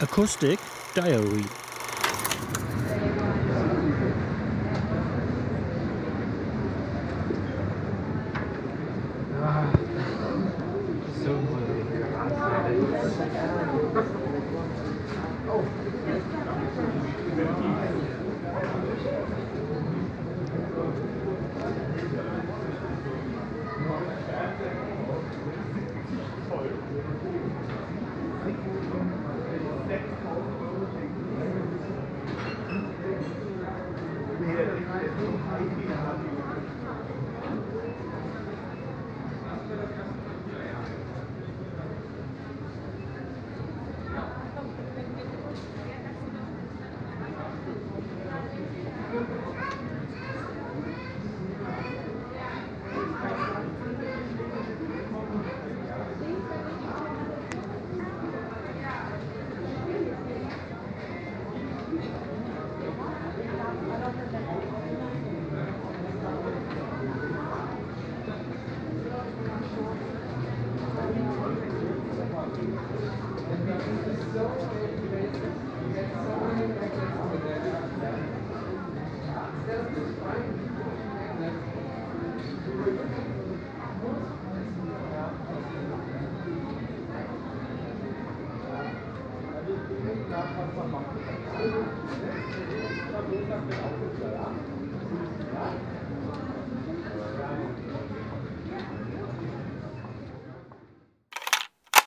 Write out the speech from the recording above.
Acoustic Diary. Ah, so Ja, ja.